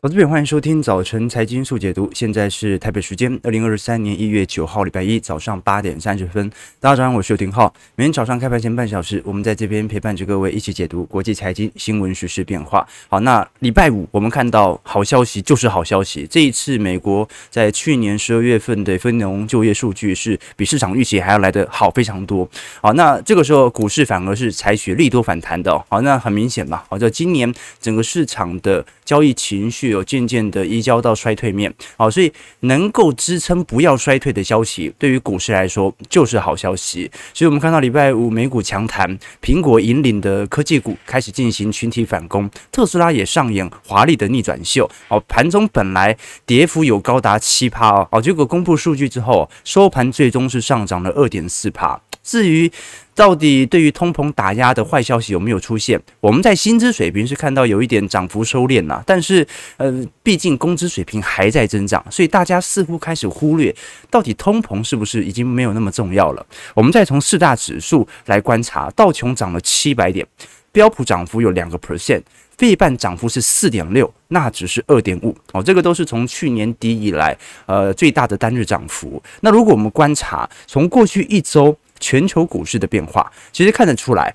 投资朋友，欢迎收听早晨财经速解读。现在是台北时间二零二三年一月九号，礼拜一早上八点三十分。大家早上好，我是刘廷浩。每天早上开盘前半小时，我们在这边陪伴着各位一起解读国际财经新闻、时事变化。好，那礼拜五我们看到好消息就是好消息。这一次，美国在去年十二月份的非农就业数据是比市场预期还要来得好非常多。好，那这个时候股市反而是采取利多反弹的。好，那很明显嘛。好，就今年整个市场的交易情绪。有渐渐的移交到衰退面，好，所以能够支撑不要衰退的消息，对于股市来说就是好消息。所以我们看到礼拜五美股强弹，苹果引领的科技股开始进行群体反攻，特斯拉也上演华丽的逆转秀。好，盘中本来跌幅有高达七趴哦，结果公布数据之后，收盘最终是上涨了二点四趴。至于到底对于通膨打压的坏消息有没有出现？我们在薪资水平是看到有一点涨幅收敛了，但是呃，毕竟工资水平还在增长，所以大家似乎开始忽略到底通膨是不是已经没有那么重要了。我们再从四大指数来观察，道琼涨了七百点，标普涨幅有两个 percent，费半涨幅是四点六，纳指是二点五哦，这个都是从去年底以来呃最大的单日涨幅。那如果我们观察从过去一周。全球股市的变化，其实看得出来，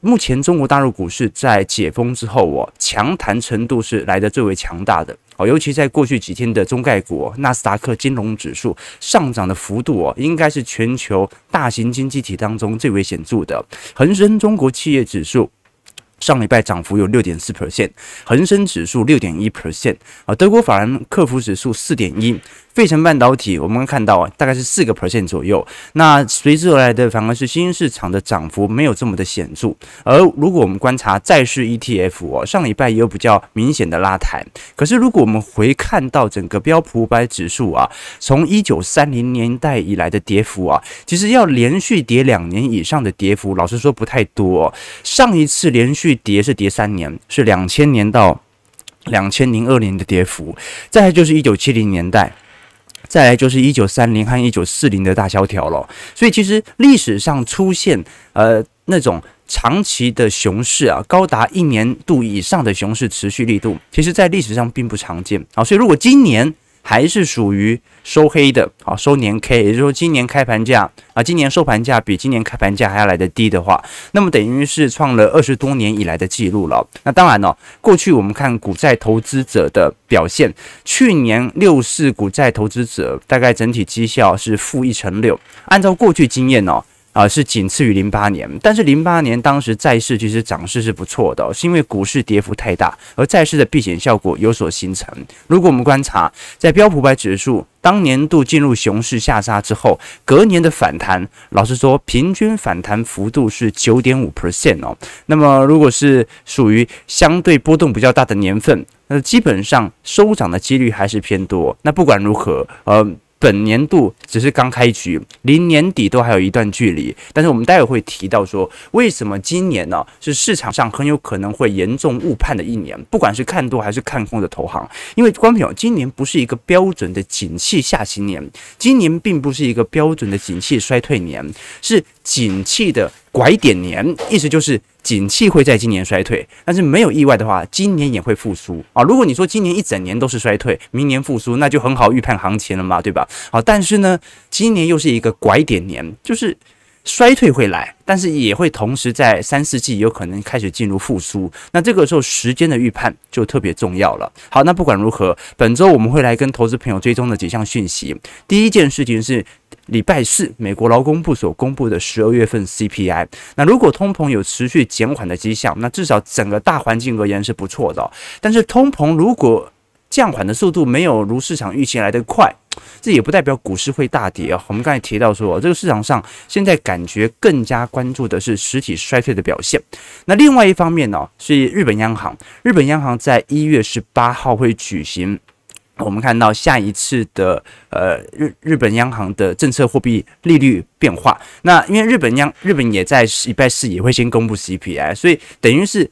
目前中国大陆股市在解封之后，哦，强弹程度是来得最为强大的哦。尤其在过去几天的中概股，纳斯达克金融指数上涨的幅度哦，应该是全球大型经济体当中最为显著的。恒生中国企业指数上礼拜涨幅有六点四 percent，恒生指数六点一 percent 啊，德国法兰克福指数四点一。费城半导体，我们看到啊，大概是四个 percent 左右。那随之而来的反而是新兴市场的涨幅没有这么的显著。而如果我们观察债市 ETF 哦，上礼拜也有比较明显的拉抬。可是如果我们回看到整个标普五百指数啊，从一九三零年代以来的跌幅啊，其实要连续跌两年以上的跌幅，老实说不太多。上一次连续跌是跌三年，是两千年到两千零二年的跌幅。再来就是一九七零年代。再来就是一九三零和一九四零的大萧条了，所以其实历史上出现呃那种长期的熊市啊，高达一年度以上的熊市持续力度，其实在历史上并不常见啊。所以如果今年，还是属于收黑的啊，收年 K，也就是说今年开盘价啊，今年收盘价比今年开盘价还要来得低的话，那么等于是创了二十多年以来的记录了。那当然呢，过去我们看股债投资者的表现，去年六四股债投资者大概整体绩效是负一成六，按照过去经验呢。啊，是仅次于零八年，但是零八年当时债市其实涨势是不错的，是因为股市跌幅太大，而债市的避险效果有所形成。如果我们观察在标普百指数当年度进入熊市下杀之后，隔年的反弹，老实说，平均反弹幅度是九点五 percent 哦。那么如果是属于相对波动比较大的年份，那基本上收涨的几率还是偏多。那不管如何，呃。本年度只是刚开局，离年底都还有一段距离。但是我们待会会提到说，为什么今年呢是市场上很有可能会严重误判的一年，不管是看多还是看空的投行。因为观众朋友，今年不是一个标准的景气下行年，今年并不是一个标准的景气衰退年，是景气的拐点年，意思就是。景气会在今年衰退，但是没有意外的话，今年也会复苏啊。如果你说今年一整年都是衰退，明年复苏，那就很好预判行情了嘛，对吧？好，但是呢，今年又是一个拐点年，就是衰退会来，但是也会同时在三四季有可能开始进入复苏。那这个时候时间的预判就特别重要了。好，那不管如何，本周我们会来跟投资朋友追踪的几项讯息。第一件事情是。礼拜四，美国劳工部所公布的十二月份 CPI，那如果通膨有持续减缓的迹象，那至少整个大环境而言是不错的。但是通膨如果降缓的速度没有如市场预期来得快，这也不代表股市会大跌啊。我们刚才提到说，这个市场上现在感觉更加关注的是实体衰退的表现。那另外一方面呢，是日本央行，日本央行在一月十八号会举行。我们看到下一次的呃日日本央行的政策货币利率变化，那因为日本央日本也在礼拜四也会先公布 CPI，所以等于是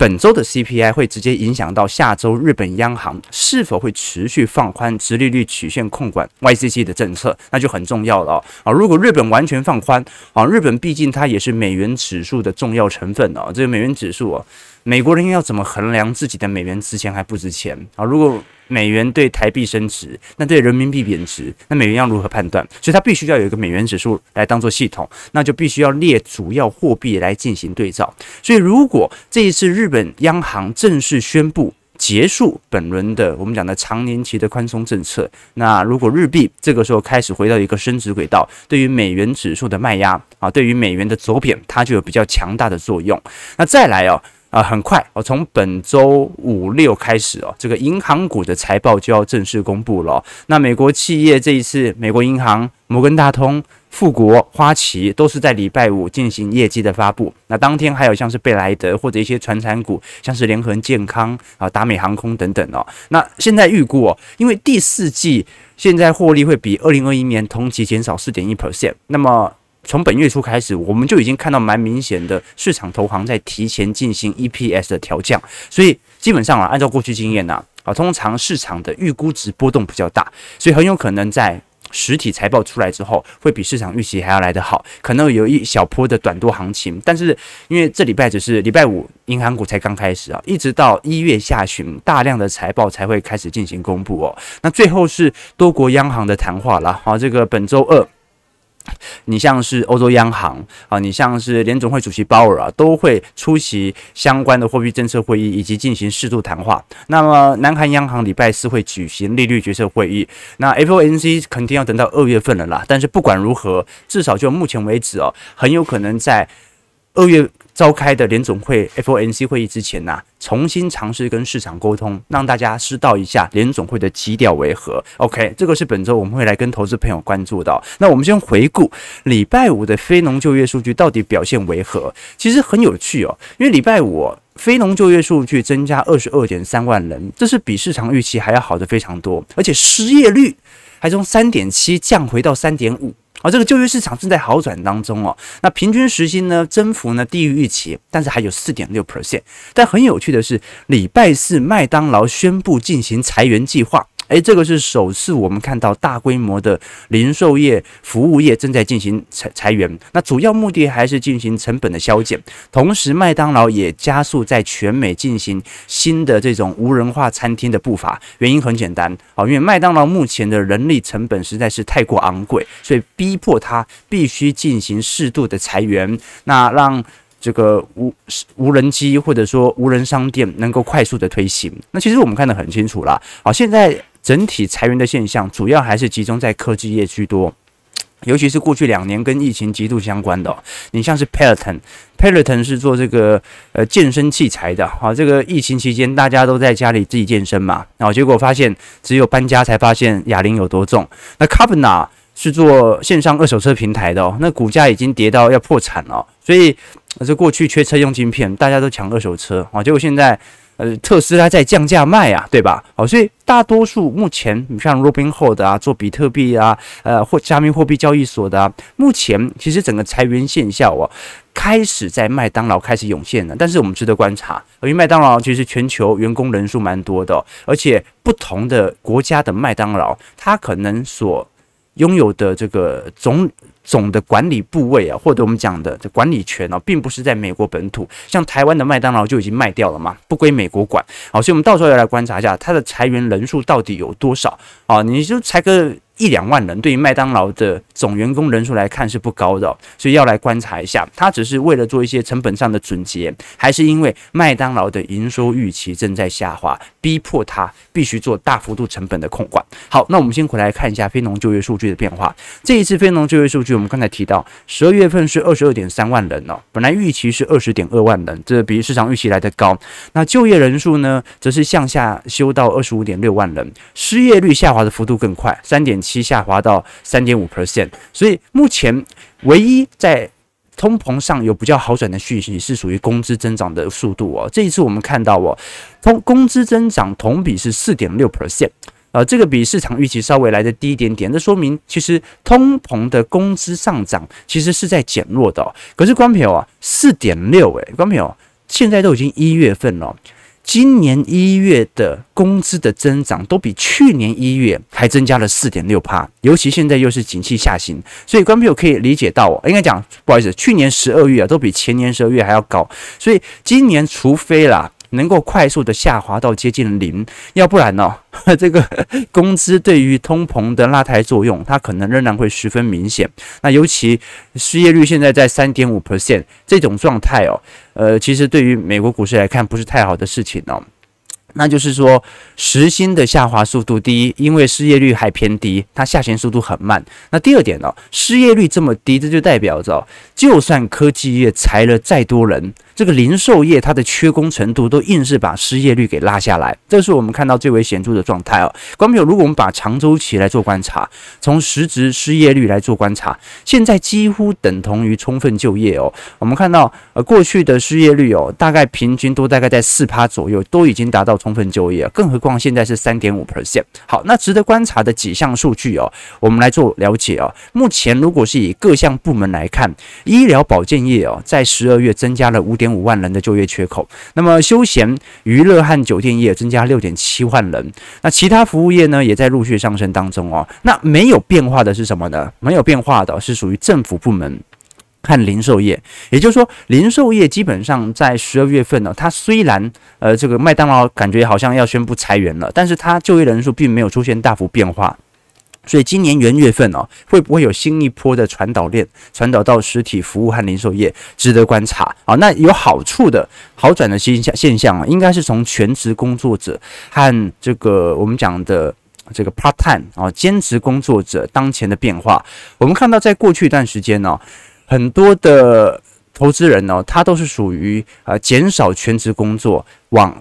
本周的 CPI 会直接影响到下周日本央行是否会持续放宽直利率曲线控管 YCC 的政策，那就很重要了啊！如果日本完全放宽啊，日本毕竟它也是美元指数的重要成分哦，这个美元指数啊。美国人要怎么衡量自己的美元值钱还不值钱啊？如果美元对台币升值，那对人民币贬值，那美元要如何判断？所以它必须要有一个美元指数来当做系统，那就必须要列主要货币来进行对照。所以如果这一次日本央行正式宣布结束本轮的我们讲的长年期的宽松政策，那如果日币这个时候开始回到一个升值轨道，对于美元指数的卖压啊，对于美元的走贬，它就有比较强大的作用。那再来哦。啊，很快哦，从本周五六开始哦，这个银行股的财报就要正式公布了。那美国企业这一次，美国银行、摩根大通、富国、花旗都是在礼拜五进行业绩的发布。那当天还有像是贝莱德或者一些传产股，像是联合健康啊、达美航空等等哦。那现在预估哦，因为第四季现在获利会比二零二一年同期减少四点一 percent，那么。从本月初开始，我们就已经看到蛮明显的市场投行在提前进行 EPS 的调降，所以基本上啊，按照过去经验呢，啊，通常市场的预估值波动比较大，所以很有可能在实体财报出来之后，会比市场预期还要来得好，可能有一小波的短多行情。但是因为这礼拜只是礼拜五，银行股才刚开始啊，一直到一月下旬，大量的财报才会开始进行公布哦。那最后是多国央行的谈话了，好，这个本周二。你像是欧洲央行啊，你像是联总会主席鲍尔啊，都会出席相关的货币政策会议以及进行适度谈话。那么，南韩央行礼拜四会举行利率决策会议，那 FOMC 肯定要等到二月份了啦。但是不管如何，至少就目前为止哦，很有可能在二月。召开的联总会 FOMC 会议之前呢、重新尝试跟市场沟通，让大家知道一下联总会的基调为何。OK，这个是本周我们会来跟投资朋友关注到。那我们先回顾礼拜五的非农就业数据到底表现为何？其实很有趣哦，因为礼拜五、非农就业数据增加二十二点三万人，这是比市场预期还要好的非常多，而且失业率还从三点七降回到三点五。而、这个就业市场正在好转当中哦。那平均时薪呢，增幅呢低于预期，但是还有四点六 percent。但很有趣的是，礼拜四麦当劳宣布进行裁员计划。诶，这个是首次我们看到大规模的零售业、服务业正在进行裁裁员。那主要目的还是进行成本的削减，同时麦当劳也加速在全美进行新的这种无人化餐厅的步伐。原因很简单，啊，因为麦当劳目前的人力成本实在是太过昂贵，所以逼迫他必须进行适度的裁员，那让这个无无人机或者说无人商店能够快速的推行。那其实我们看得很清楚了，好，现在。整体裁员的现象主要还是集中在科技业居多，尤其是过去两年跟疫情极度相关的。你像是 Peloton，Peloton 是做这个呃健身器材的，啊，这个疫情期间大家都在家里自己健身嘛，然后结果发现只有搬家才发现哑铃有多重。那 Carvana 是做线上二手车平台的，那股价已经跌到要破产了，所以这过去缺车用晶片，大家都抢二手车啊，结果现在。呃，特斯拉在降价卖啊，对吧？好，所以大多数目前，你像 Robinhood 啊，做比特币啊，呃，或加密货币交易所的啊，目前其实整个裁员现象啊，开始在麦当劳开始涌现了。但是我们值得观察，因为麦当劳其实全球员工人数蛮多的，而且不同的国家的麦当劳，它可能所拥有的这个总。总的管理部位啊，或者我们讲的管理权哦，并不是在美国本土，像台湾的麦当劳就已经卖掉了嘛，不归美国管。好，所以我们到时候要来观察一下它的裁员人数到底有多少啊？你就裁个。一两万人对于麦当劳的总员工人数来看是不高的，所以要来观察一下，它只是为了做一些成本上的总结，还是因为麦当劳的营收预期正在下滑，逼迫它必须做大幅度成本的控管。好，那我们先回来看一下非农就业数据的变化。这一次非农就业数据，我们刚才提到，十二月份是二十二点三万人哦，本来预期是二十点二万人，这比市场预期来得高。那就业人数呢，则是向下修到二十五点六万人，失业率下滑的幅度更快，三点七。期下滑到三点五 percent，所以目前唯一在通膨上有比较好转的讯息是属于工资增长的速度哦。这一次我们看到哦，通工资增长同比是四点六 percent，呃，这个比市场预期稍微来的低一点点。这说明其实通膨的工资上涨其实是在减弱的。可是观众朋友啊，四点六诶，观众朋友现在都已经一月份了。今年一月的工资的增长都比去年一月还增加了四点六帕，尤其现在又是景气下行，所以观众朋友可以理解到，应该讲不好意思，去年十二月啊都比前年十二月还要高，所以今年除非啦。能够快速的下滑到接近零，要不然呢，这个工资对于通膨的拉抬作用，它可能仍然会十分明显。那尤其失业率现在在三点五 percent 这种状态哦，呃，其实对于美国股市来看不是太好的事情哦。那就是说，时薪的下滑速度，第一，因为失业率还偏低，它下行速度很慢。那第二点呢，失业率这么低，这就代表着，就算科技业裁了再多人，这个零售业它的缺工程度都硬是把失业率给拉下来。这是我们看到最为显著的状态哦。观众朋友，如果我们把长周期来做观察，从实质失业率来做观察，现在几乎等同于充分就业哦。我们看到，呃，过去的失业率哦，大概平均都大概在四趴左右，都已经达到。充分就业，更何况现在是三点五 percent。好，那值得观察的几项数据哦，我们来做了解哦。目前如果是以各项部门来看，医疗保健业哦，在十二月增加了五点五万人的就业缺口。那么休闲娱乐和酒店业增加六点七万人。那其他服务业呢，也在陆续上升当中哦。那没有变化的是什么呢？没有变化的是属于政府部门。看零售业，也就是说，零售业基本上在十二月份呢，它虽然呃这个麦当劳感觉好像要宣布裁员了，但是它就业人数并没有出现大幅变化，所以今年元月份哦，会不会有新一波的传导链传导到实体服务和零售业，值得观察啊。那有好处的好转的现象现象啊，应该是从全职工作者和这个我们讲的这个 part time 啊兼职工作者当前的变化。我们看到在过去一段时间呢。很多的投资人呢，他都是属于呃减少全职工作，往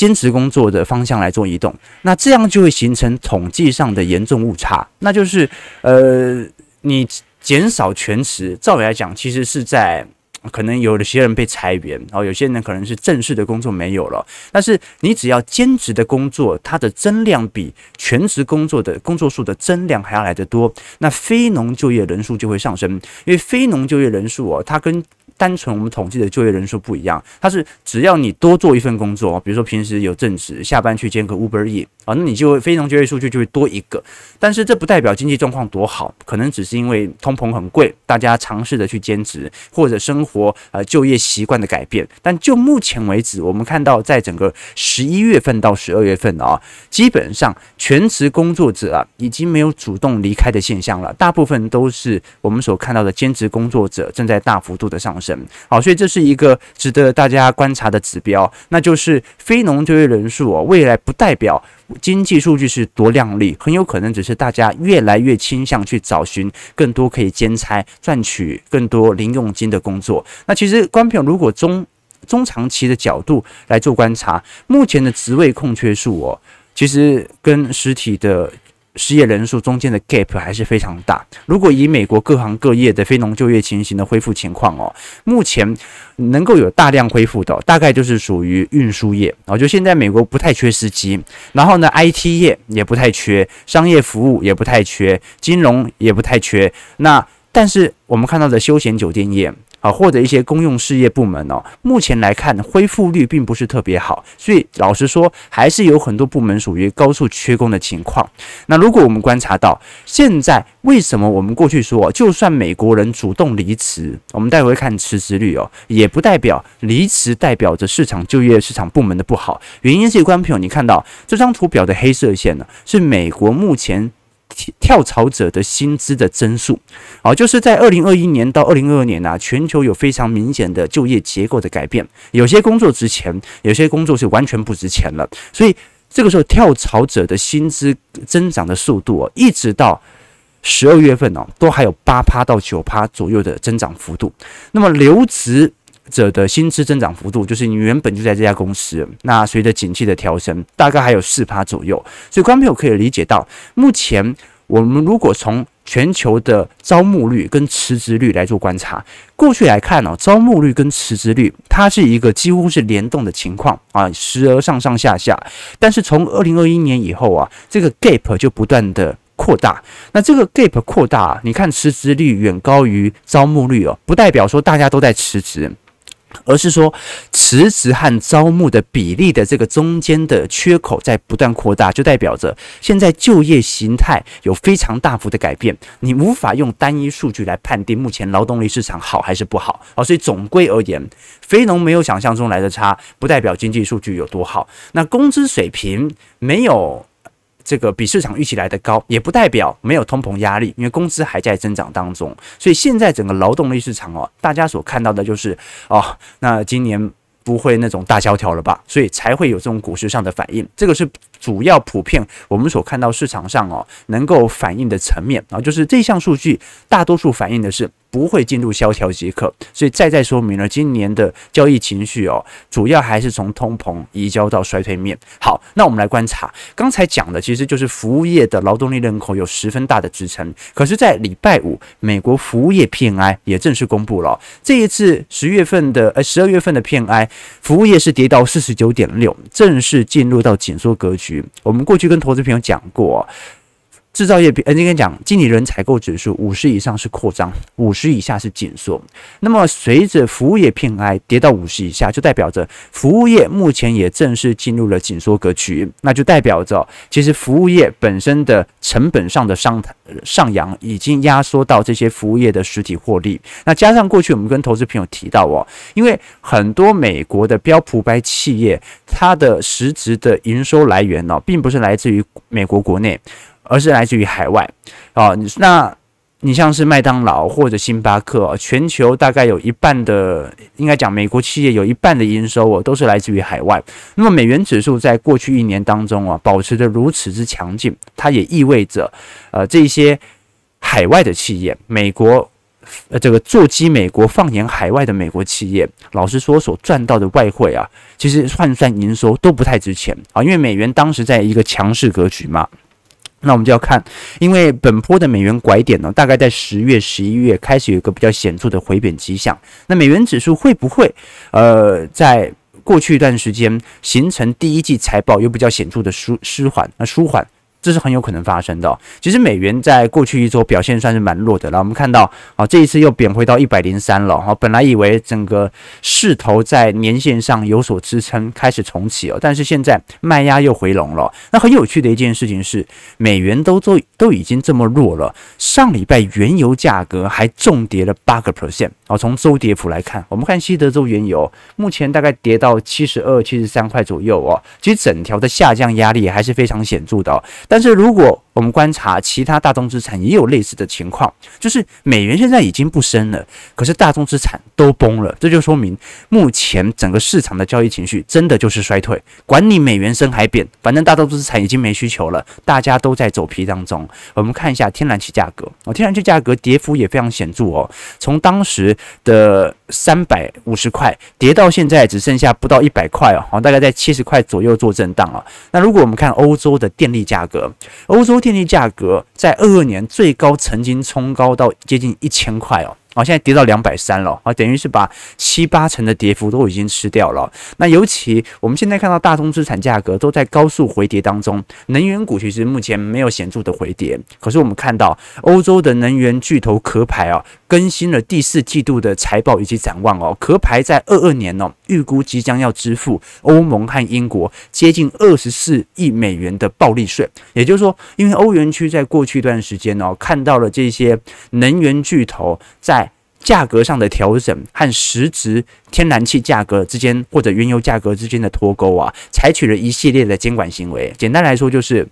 兼职工作的方向来做移动，那这样就会形成统计上的严重误差，那就是呃你减少全职，照理来讲其实是在。可能有的些人被裁员，然后有些人可能是正式的工作没有了。但是你只要兼职的工作，它的增量比全职工作的工作数的增量还要来得多，那非农就业人数就会上升。因为非农就业人数哦，它跟单纯我们统计的就业人数不一样，它是只要你多做一份工作，比如说平时有正职，下班去兼个 Uber E 啊，那你就非农就业数据就会多一个。但是这不代表经济状况多好，可能只是因为通膨很贵，大家尝试着去兼职或者生活呃就业习惯的改变。但就目前为止，我们看到在整个十一月份到十二月份啊，基本上全职工作者啊已经没有主动离开的现象了，大部分都是我们所看到的兼职工作者正在大幅度的上升。好，所以这是一个值得大家观察的指标，那就是非农就业人数哦，未来不代表经济数据是多亮丽，很有可能只是大家越来越倾向去找寻更多可以兼差赚取更多零用金的工作。那其实，观众如果中中长期的角度来做观察，目前的职位空缺数哦，其实跟实体的。失业人数中间的 gap 还是非常大。如果以美国各行各业的非农就业情形的恢复情况哦，目前能够有大量恢复的，大概就是属于运输业啊。就现在美国不太缺司机，然后呢，IT 业也不太缺，商业服务也不太缺，金融也不太缺。那但是我们看到的休闲酒店业。啊，或者一些公用事业部门哦，目前来看恢复率并不是特别好，所以老实说，还是有很多部门属于高速缺工的情况。那如果我们观察到现在，为什么我们过去说，就算美国人主动离职，我们待会看辞职率哦，也不代表离职代表着市场就业市场部门的不好。原因是，观众朋友，你看到这张图表的黑色线呢，是美国目前。跳槽者的薪资的增速，哦，就是在二零二一年到二零二二年啊，全球有非常明显的就业结构的改变，有些工作值钱，有些工作是完全不值钱了，所以这个时候跳槽者的薪资增长的速度哦，一直到十二月份哦，都还有八趴到九趴左右的增长幅度，那么留职者的薪资增长幅度，就是你原本就在这家公司，那随着景气的调升，大概还有四趴左右。所以，观众朋友可以理解到，目前我们如果从全球的招募率跟辞职率来做观察，过去来看呢，招募率跟辞职率它是一个几乎是联动的情况啊，时而上上下下。但是从二零二一年以后啊，这个 gap 就不断的扩大。那这个 gap 扩大，你看辞职率远高于招募率哦，不代表说大家都在辞职。而是说辞职和招募的比例的这个中间的缺口在不断扩大，就代表着现在就业形态有非常大幅的改变，你无法用单一数据来判定目前劳动力市场好还是不好。哦，所以总归而言，非农没有想象中来的差，不代表经济数据有多好。那工资水平没有。这个比市场预期来的高，也不代表没有通膨压力，因为工资还在增长当中。所以现在整个劳动力市场哦，大家所看到的就是哦，那今年不会那种大萧条了吧？所以才会有这种股市上的反应。这个是主要普遍我们所看到市场上哦能够反映的层面啊，就是这项数据大多数反映的是。不会进入萧条即可，所以再再说明了今年的交易情绪哦，主要还是从通膨移交到衰退面。好，那我们来观察，刚才讲的其实就是服务业的劳动力人口有十分大的支撑。可是，在礼拜五，美国服务业 PMI 也正式公布了，这一次十月份的呃十二月份的 PMI，服务业是跌到四十九点六，正式进入到紧缩格局。我们过去跟投资朋友讲过。制造业，呃，应该讲经理人采购指数五十以上是扩张，五十以下是紧缩。那么随着服务业 PMI 跌到五十以下，就代表着服务业目前也正式进入了紧缩格局。那就代表着，其实服务业本身的成本上的上上扬，已经压缩到这些服务业的实体获利。那加上过去我们跟投资朋友提到哦，因为很多美国的标普百企业，它的实质的营收来源呢，并不是来自于美国国内。而是来自于海外，哦，那你像是麦当劳或者星巴克，全球大概有一半的，应该讲美国企业有一半的营收哦，都是来自于海外。那么美元指数在过去一年当中啊，保持着如此之强劲，它也意味着，呃，这些海外的企业，美国，呃，这个座机美国放眼海外的美国企业，老实说，所赚到的外汇啊，其实换算营收都不太值钱啊，因为美元当时在一个强势格局嘛。那我们就要看，因为本波的美元拐点呢，大概在十月、十一月开始有一个比较显著的回贬迹象。那美元指数会不会，呃，在过去一段时间形成第一季财报又比较显著的舒舒缓？那舒缓。这是很有可能发生的。其实美元在过去一周表现算是蛮弱的了。我们看到，啊，这一次又贬回到一百零三了。哈，本来以为整个势头在年线上有所支撑，开始重启哦。但是现在卖压又回笼了。那很有趣的一件事情是，美元都都都已经这么弱了，上礼拜原油价格还重跌了八个 percent。哦，从周跌幅来看，我们看西德州原油目前大概跌到七十二、七十三块左右哦。其实整条的下降压力还是非常显著的。但是如果我们观察其他大宗资产，也有类似的情况，就是美元现在已经不升了，可是大宗资产都崩了，这就说明目前整个市场的交易情绪真的就是衰退。管你美元升还贬，反正大宗资产已经没需求了，大家都在走皮当中。我们看一下天然气价格哦，天然气价格跌幅也非常显著哦，从当时的三百五十块跌到现在只剩下不到一百块哦，大概在七十块左右做震荡啊。那如果我们看欧洲的电力价格，欧洲电力价格在二二年最高曾经冲高到接近一千块哦。啊，现在跌到两百三了啊，等于是把七八成的跌幅都已经吃掉了。那尤其我们现在看到大宗资产价格都在高速回跌当中，能源股其实目前没有显著的回跌。可是我们看到欧洲的能源巨头壳牌啊，更新了第四季度的财报以及展望哦。壳牌在二二年哦，预估即将要支付欧盟和英国接近二十四亿美元的暴利税。也就是说，因为欧元区在过去一段时间哦，看到了这些能源巨头在价格上的调整和实质天然气价格之间或者原油价格之间的脱钩啊，采取了一系列的监管行为。简单来说，就是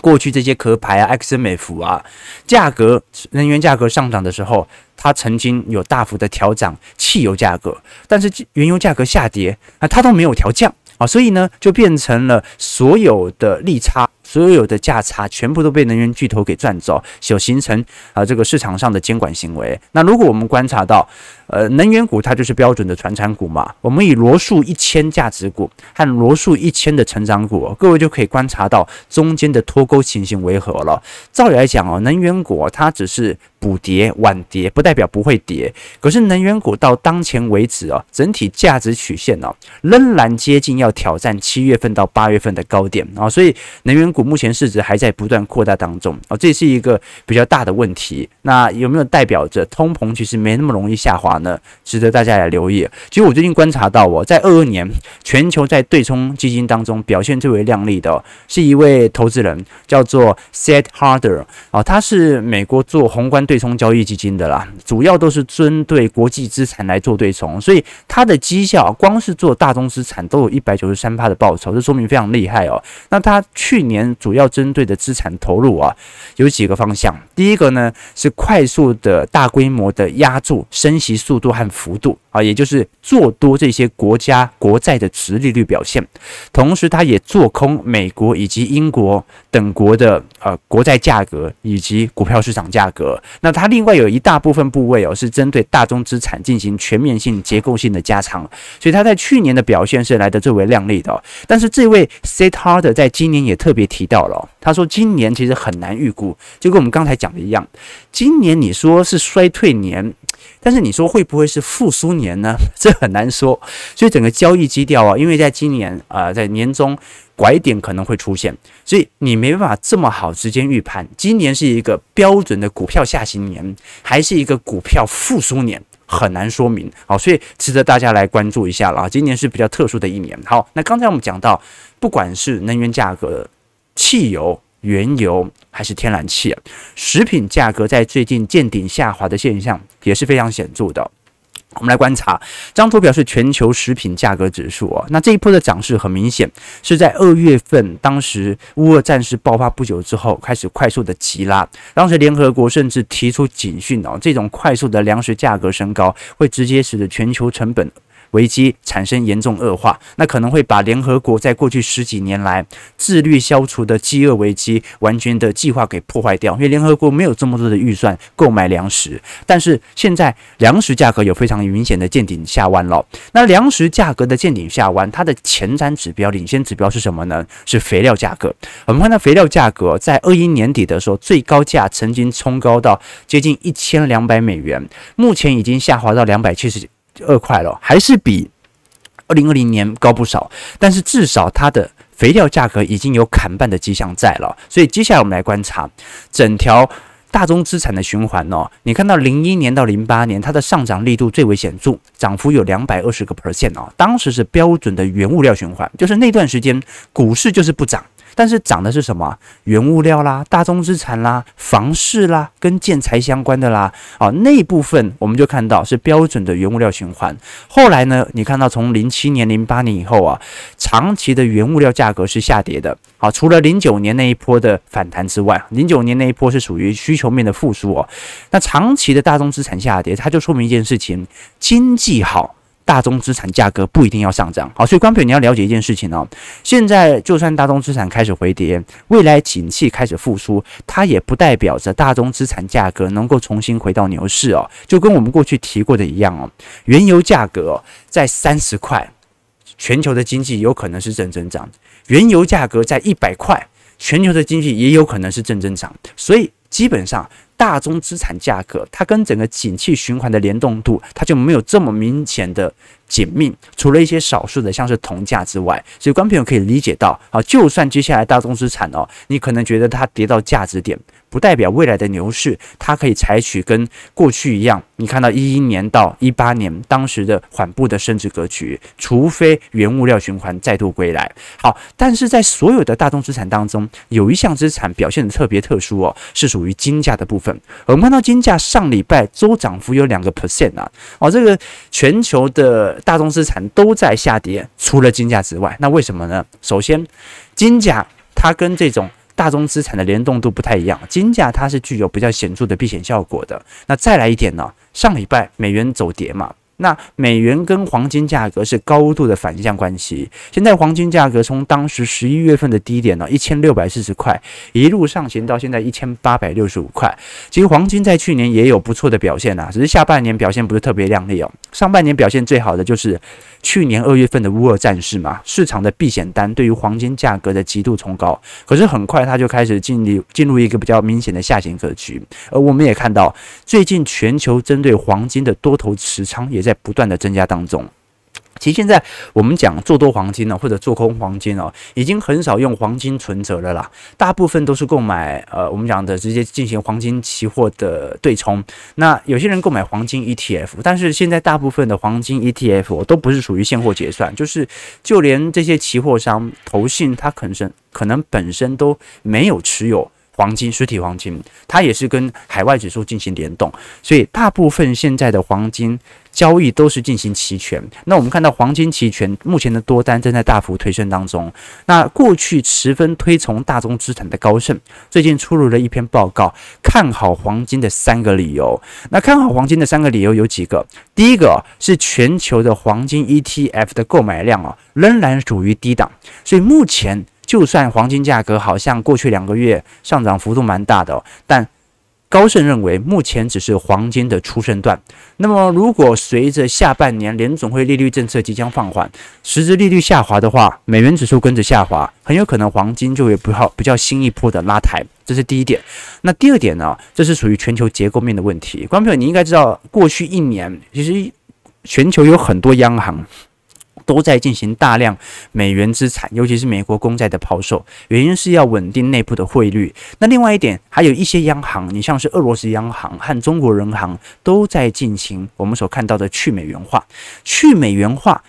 过去这些壳牌啊、埃克森美孚啊，价格能源价格上涨的时候，它曾经有大幅的调涨汽油价格，但是原油价格下跌啊，它都没有调降啊，所以呢，就变成了所有的利差。所有的价差全部都被能源巨头给赚走，就形成啊这个市场上的监管行为。那如果我们观察到，呃，能源股它就是标准的传产股嘛，我们以罗素一千价值股和罗素一千的成长股，各位就可以观察到中间的脱钩情形为何了。照理来讲哦，能源股它只是补跌晚跌，不代表不会跌。可是能源股到当前为止哦，整体价值曲线哦，仍然接近要挑战七月份到八月份的高点啊，所以能源股。目前市值还在不断扩大当中哦，这是一个比较大的问题。那有没有代表着通膨其实没那么容易下滑呢？值得大家来留意。其实我最近观察到哦，在二二年全球在对冲基金当中表现最为亮丽的，是一位投资人，叫做 Seth Harder 啊，他是美国做宏观对冲交易基金的啦，主要都是针对国际资产来做对冲，所以他的绩效光是做大宗资产都有一百九十三趴的报酬，这说明非常厉害哦。那他去年主要针对的资产投入啊，有几个方向。第一个呢是快速的大规模的压住升息速度和幅度啊，也就是做多这些国家国债的殖利率表现。同时，它也做空美国以及英国等国的呃国债价格以及股票市场价格。那它另外有一大部分部位哦，是针对大宗资产进行全面性结构性的加仓，所以它在去年的表现是来得最为亮丽的。但是这位 Seth Harder 在今年也特别提到了，他说今年其实很难预估，就跟我们刚才讲的一样，今年你说是衰退年，但是你说会不会是复苏年呢？这很难说。所以整个交易基调啊，因为在今年啊，在年中拐点可能会出现，所以你没办法这么好直接预判，今年是一个标准的股票下行年，还是一个股票复苏年？很难说明，好，所以值得大家来关注一下了啊。今年是比较特殊的一年。好，那刚才我们讲到，不管是能源价格、汽油、原油还是天然气，食品价格在最近见顶下滑的现象也是非常显著的。我们来观察这张图表，示全球食品价格指数啊。那这一波的涨势很明显是在二月份，当时乌俄战事爆发不久之后开始快速的急拉。当时联合国甚至提出警讯哦，这种快速的粮食价格升高会直接使得全球成本危机产生严重恶化，那可能会把联合国在过去十几年来自律消除的饥饿危机完全的计划给破坏掉，因为联合国没有这么多的预算购买粮食。但是现在粮食价格有非常明显的见顶下弯了。那粮食价格的见顶下弯，它的前瞻指标、领先指标是什么呢？是肥料价格。我们看到肥料价格在二一年底的时候，最高价曾经冲高到接近一千两百美元，目前已经下滑到两百七十。二块了，还是比二零二零年高不少，但是至少它的肥料价格已经有砍半的迹象在了，所以接下来我们来观察整条大宗资产的循环哦。你看到零一年到零八年，它的上涨力度最为显著，涨幅有两百二十个 percent 哦。当时是标准的原物料循环，就是那段时间股市就是不涨。但是涨的是什么？原物料啦、大宗资产啦、房市啦，跟建材相关的啦，啊，那部分我们就看到是标准的原物料循环。后来呢，你看到从零七年、零八年以后啊，长期的原物料价格是下跌的。好，除了零九年那一波的反弹之外，零九年那一波是属于需求面的复苏哦。那长期的大宗资产下跌，它就说明一件事情：经济好。大宗资产价格不一定要上涨，好，所以观众朋友你要了解一件事情哦。现在就算大宗资产开始回跌，未来景气开始复苏，它也不代表着大宗资产价格能够重新回到牛市哦。就跟我们过去提过的一样哦，原油价格在三十块，全球的经济有可能是正增长；原油价格在一百块，全球的经济也有可能是正增长。所以基本上。大宗资产价格，它跟整个景气循环的联动度，它就没有这么明显的紧密。除了一些少数的，像是铜价之外，所以观众朋友可以理解到，啊，就算接下来大宗资产哦，你可能觉得它跌到价值点。不代表未来的牛市，它可以采取跟过去一样。你看到一一年到一八年当时的缓步的升值格局，除非原物料循环再度归来。好，但是在所有的大宗资产当中，有一项资产表现得特别特殊哦，是属于金价的部分。我们看到金价上礼拜周涨幅有两个 percent 啊，哦，这个全球的大宗资产都在下跌，除了金价之外，那为什么呢？首先，金价它跟这种大宗资产的联动度不太一样，金价它是具有比较显著的避险效果的。那再来一点呢？上礼拜美元走跌嘛。那美元跟黄金价格是高度的反向关系。现在黄金价格从当时十一月份的低点呢，一千六百四十块，一路上行到现在一千八百六十五块。其实黄金在去年也有不错的表现啊，只是下半年表现不是特别亮丽哦。上半年表现最好的就是去年二月份的乌俄战事嘛，市场的避险单对于黄金价格的极度冲高，可是很快它就开始进入进入一个比较明显的下行格局。而我们也看到，最近全球针对黄金的多头持仓也在不断的增加当中，其实现在我们讲做多黄金呢，或者做空黄金哦，已经很少用黄金存折了啦，大部分都是购买呃，我们讲的直接进行黄金期货的对冲。那有些人购买黄金 ETF，但是现在大部分的黄金 ETF 都不是属于现货结算，就是就连这些期货商投信，它可能可能本身都没有持有。黄金实体黄金，它也是跟海外指数进行联动，所以大部分现在的黄金交易都是进行期权。那我们看到黄金期权目前的多单正在大幅推升当中。那过去十分推崇大宗资产的高盛，最近出炉了一篇报告，看好黄金的三个理由。那看好黄金的三个理由有几个？第一个是全球的黄金 ETF 的购买量啊，仍然属于低档，所以目前。就算黄金价格好像过去两个月上涨幅度蛮大的，但高盛认为目前只是黄金的初升段。那么，如果随着下半年联总会利率政策即将放缓，实质利率下滑的话，美元指数跟着下滑，很有可能黄金就会不好比较新一波的拉抬。这是第一点。那第二点呢？这是属于全球结构面的问题。观众朋友，你应该知道，过去一年其实全球有很多央行。都在进行大量美元资产，尤其是美国公债的抛售，原因是要稳定内部的汇率。那另外一点，还有一些央行，你像是俄罗斯央行和中国人行，都在进行我们所看到的去美元化。去美元化，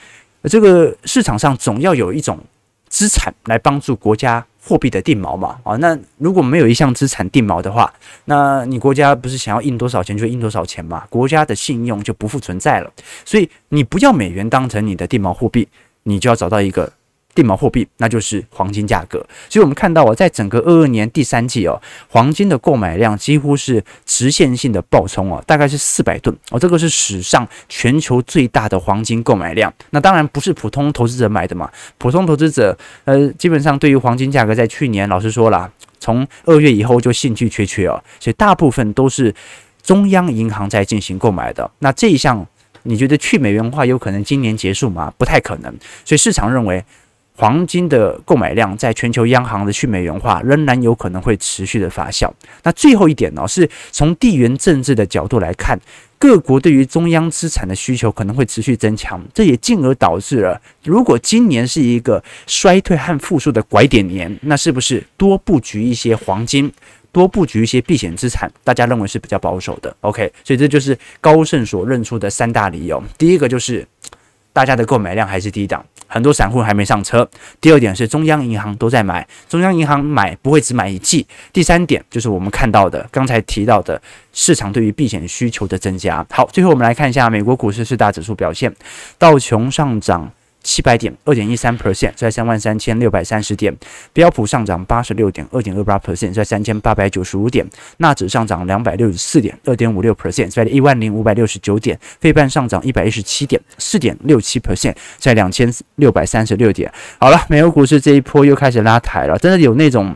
这个市场上总要有一种资产来帮助国家。货币的定锚嘛，啊，那如果没有一项资产定锚的话，那你国家不是想要印多少钱就印多少钱嘛？国家的信用就不复存在了。所以你不要美元当成你的定锚货币，你就要找到一个。定锚货币，那就是黄金价格。所以，我们看到哦，在整个二二年第三季哦，黄金的购买量几乎是直线性的暴冲哦，大概是四百吨哦，这个是史上全球最大的黄金购买量。那当然不是普通投资者买的嘛，普通投资者呃，基本上对于黄金价格，在去年老实说了，从二月以后就兴趣缺缺哦，所以大部分都是中央银行在进行购买的。那这一项，你觉得去美元化有可能今年结束吗？不太可能。所以市场认为。黄金的购买量在全球央行的去美元化仍然有可能会持续的发酵。那最后一点呢，是从地缘政治的角度来看，各国对于中央资产的需求可能会持续增强，这也进而导致了，如果今年是一个衰退和复苏的拐点年，那是不是多布局一些黄金，多布局一些避险资产？大家认为是比较保守的。OK，所以这就是高盛所认出的三大理由。第一个就是。大家的购买量还是低档，很多散户还没上车。第二点是中央银行都在买，中央银行买不会只买一季。第三点就是我们看到的，刚才提到的市场对于避险需求的增加。好，最后我们来看一下美国股市四大指数表现，道琼上涨。七百点，二点一三 percent，在三万三千六百三十点；标普上涨八十六点，二点二八 percent，在三千八百九十五点；纳指上涨两百六十四点，二点五六 percent，在一万零五百六十九点；费半上涨一百一十七点，四点六七 percent，在两千六百三十六点。好了，美国股市这一波又开始拉抬了，真的有那种。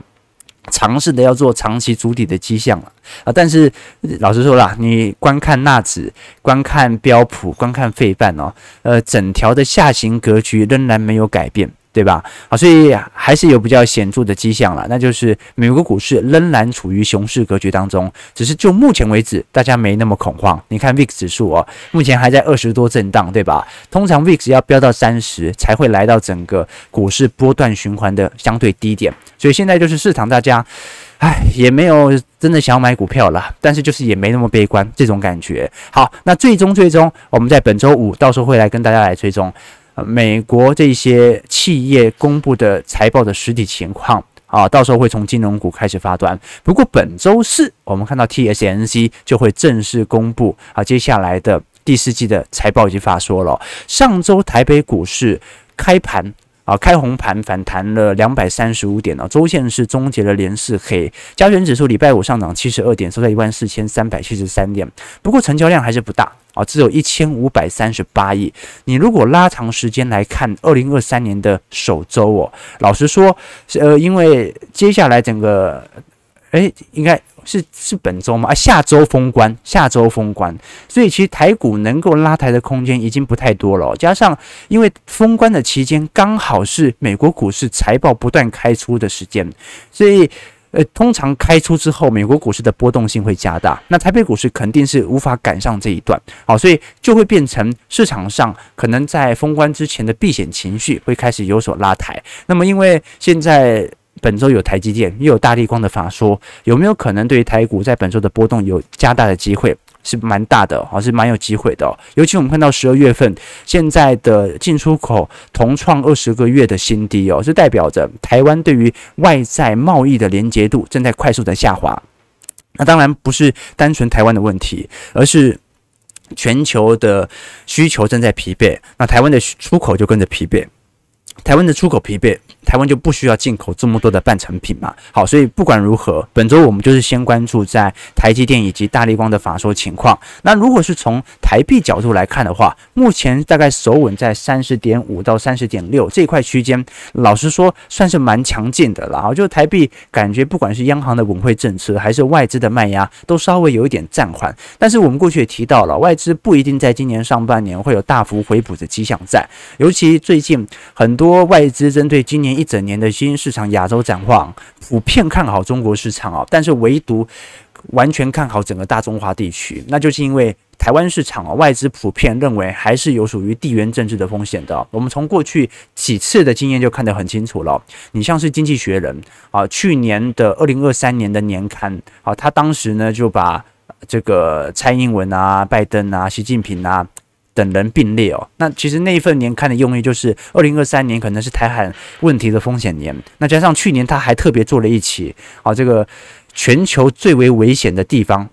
尝试的要做长期主体的迹象了啊！但是老实说啦，你观看纳指、观看标普、观看费半哦，呃，整条的下行格局仍然没有改变。对吧？好，所以还是有比较显著的迹象了，那就是美国股市仍然处于熊市格局当中，只是就目前为止，大家没那么恐慌。你看 VIX 指数哦，目前还在二十多震荡，对吧？通常 VIX 要飙到三十才会来到整个股市波段循环的相对低点，所以现在就是市场大家，唉，也没有真的想买股票了，但是就是也没那么悲观这种感觉。好，那最终最终，我们在本周五到时候会来跟大家来追踪。美国这些企业公布的财报的实体情况啊，到时候会从金融股开始发端。不过本周四，我们看到 TSMC 就会正式公布啊，接下来的第四季的财报已经发说了。上周台北股市开盘。啊，开红盘反弹了两百三十五点哦，周线是终结了连四黑。加权指数礼拜五上涨七十二点，收在一万四千三百七十三点。不过成交量还是不大啊，只有一千五百三十八亿。你如果拉长时间来看，二零二三年的首周哦，老实说，呃，因为接下来整个，诶，应该。是是本周吗？啊，下周封关，下周封关，所以其实台股能够拉抬的空间已经不太多了。加上因为封关的期间刚好是美国股市财报不断开出的时间，所以呃，通常开出之后，美国股市的波动性会加大，那台北股市肯定是无法赶上这一段，好，所以就会变成市场上可能在封关之前的避险情绪会开始有所拉抬。那么，因为现在本周有台积电，又有大立光的法说，有没有可能对于台股在本周的波动有加大的机会？是蛮大的，还是蛮有机会的。尤其我们看到十二月份现在的进出口同创二十个月的新低哦，这代表着台湾对于外在贸易的连结度正在快速的下滑。那当然不是单纯台湾的问题，而是全球的需求正在疲惫，那台湾的出口就跟着疲惫。台湾的出口疲惫，台湾就不需要进口这么多的半成品嘛。好，所以不管如何，本周我们就是先关注在台积电以及大立光的法说情况。那如果是从台币角度来看的话，目前大概守稳在三十点五到三十点六这一块区间，老实说算是蛮强劲的了。就台币感觉不管是央行的稳汇政策，还是外资的卖压，都稍微有一点暂缓。但是我们过去也提到了，外资不一定在今年上半年会有大幅回补的迹象在，尤其最近很。多外资针对今年一整年的新兴市场亚洲展望，普遍看好中国市场啊，但是唯独完全看好整个大中华地区，那就是因为台湾市场啊，外资普遍认为还是有属于地缘政治的风险的。我们从过去几次的经验就看得很清楚了。你像是《经济学人》啊，去年的二零二三年的年刊啊，他当时呢就把这个蔡英文啊、拜登啊、习近平啊。等人并列哦，那其实那一份年刊的用意就是，二零二三年可能是台海问题的风险年，那加上去年他还特别做了一期啊，这个全球最为危险的地方，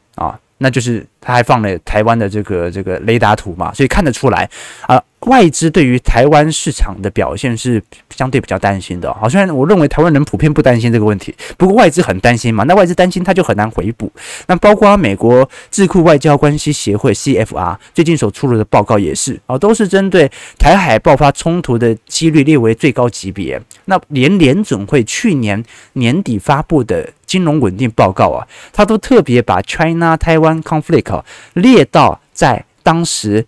那就是他还放了台湾的这个这个雷达图嘛，所以看得出来啊。外资对于台湾市场的表现是相对比较担心的，好，虽然我认为台湾人普遍不担心这个问题，不过外资很担心嘛。那外资担心，他就很难回补。那包括美国智库外交关系协会 CFR 最近所出炉的报告也是啊，都是针对台海爆发冲突的几率列为最高级别。那连联准会去年年底发布的金融稳定报告啊，他都特别把 China Taiwan Conflict 列到在当时。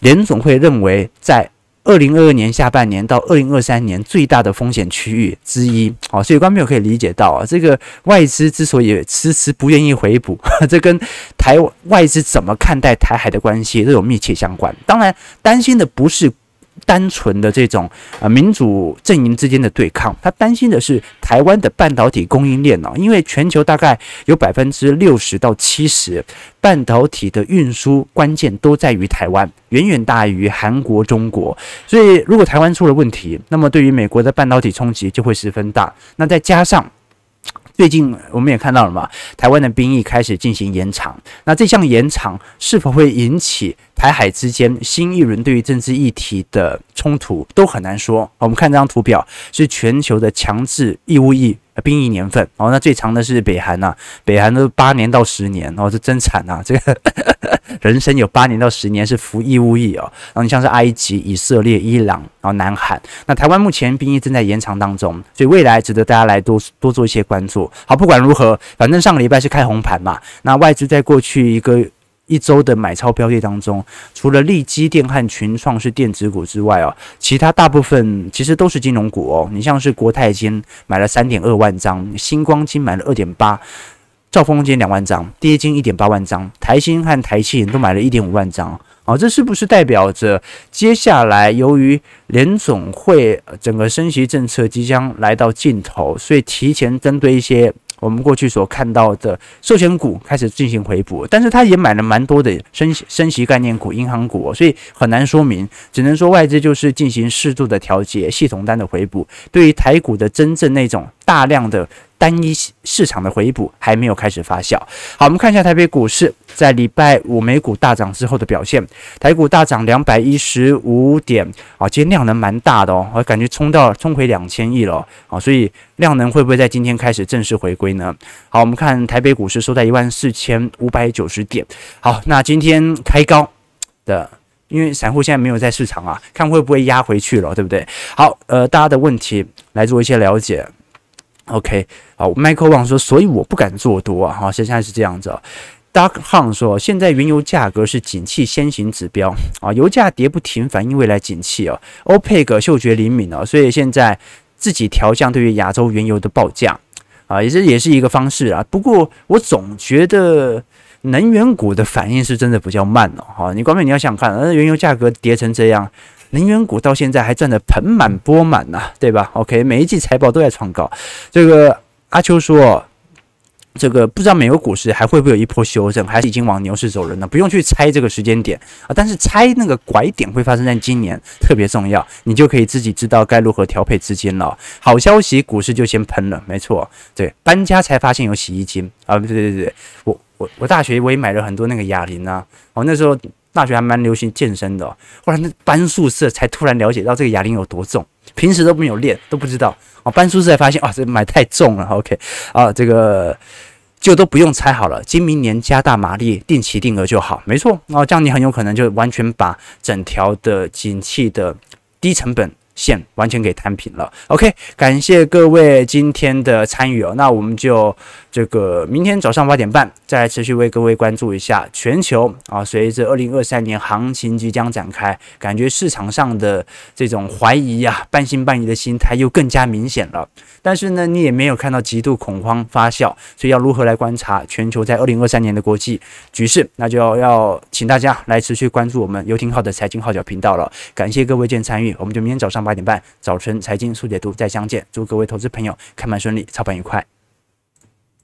联总会认为，在二零二二年下半年到二零二三年最大的风险区域之一，好，所以观众朋友可以理解到啊，这个外资之所以迟迟不愿意回补，这跟台外资怎么看待台海的关系都有密切相关。当然，担心的不是。单纯的这种呃民主阵营之间的对抗，他担心的是台湾的半导体供应链哦，因为全球大概有百分之六十到七十半导体的运输关键都在于台湾，远远大于韩国、中国，所以如果台湾出了问题，那么对于美国的半导体冲击就会十分大。那再加上。最近我们也看到了嘛，台湾的兵役开始进行延长，那这项延长是否会引起台海之间新一轮对于政治议题的冲突，都很难说。我们看这张图表，是全球的强制义务役。兵役年份哦，那最长的是北韩呐，北韩都八年到十年哦，这真惨呐！这个 人生有八年到十年是服义务役哦。然后你像是埃及、以色列、伊朗，然后南韩，那台湾目前兵役正在延长当中，所以未来值得大家来多多做一些关注。好，不管如何，反正上个礼拜是开红盘嘛，那外资在过去一个。一周的买超标的当中，除了力基电和群创是电子股之外哦，其他大部分其实都是金融股哦。你像是国泰金买了三点二万张，星光金买了二点八，兆丰金两万张，第一金一点八万张，台新和台企都买了一点五万张。哦，这是不是代表着接下来由于联总会整个升息政策即将来到尽头，所以提前针对一些。我们过去所看到的寿险股开始进行回补，但是他也买了蛮多的升升息概念股、银行股，所以很难说明，只能说外资就是进行适度的调节、系统单的回补，对于台股的真正那种大量的。单一市场的回补还没有开始发酵。好，我们看一下台北股市在礼拜五美股大涨之后的表现。台股大涨两百一十五点啊，今天量能蛮大的哦，我感觉冲到冲回两千亿了啊，所以量能会不会在今天开始正式回归呢？好，我们看台北股市收在一万四千五百九十点。好，那今天开高的，因为散户现在没有在市场啊，看会不会压回去了，对不对？好，呃，大家的问题来做一些了解。OK，好，Michael Wang 说，所以我不敢做多啊，哈，现在是这样子。Dark Hang 说，现在原油价格是景气先行指标啊，油价跌不停反映未来景气哦。OPEC 嗅觉灵敏哦，所以现在自己调降对于亚洲原油的报价。啊，也是也是一个方式啊。不过我总觉得能源股的反应是真的比较慢哦。哈，你光妹你要想看，那原油价格跌成这样，能源股到现在还赚得盆满钵满呐，对吧？OK，每一季财报都在创高。这个阿秋说。这个不知道美国股市还会不会有一波修正，还是已经往牛市走人了？不用去猜这个时间点啊，但是猜那个拐点会发生在今年，特别重要，你就可以自己知道该如何调配资金了。好消息，股市就先喷了，没错，对，搬家才发现有洗衣精啊，对对对对，我我我大学我也买了很多那个哑铃啊，我那时候大学还蛮流行健身的，后来那搬宿舍才突然了解到这个哑铃有多重，平时都没有练，都不知道。哦，搬宿舍才发现，哦，这买太重了。OK，啊，这个就都不用猜好了，今明年加大马力，定期定额就好，没错。哦，这样你很有可能就完全把整条的景气的低成本线完全给摊平了。OK，感谢各位今天的参与哦。那我们就这个明天早上八点半再来持续为各位关注一下全球啊。随着二零二三年行情即将展开，感觉市场上的这种怀疑、啊、半信半疑的心态又更加明显了。但是呢，你也没有看到极度恐慌发酵，所以要如何来观察全球在二零二三年的国际局势？那就要请大家来持续关注我们游艇号的财经号角频道了。感谢各位今天参与，我们就明天早上八点半早晨财经速解读再相见。祝各位投资朋友开盘顺利，操盘愉快。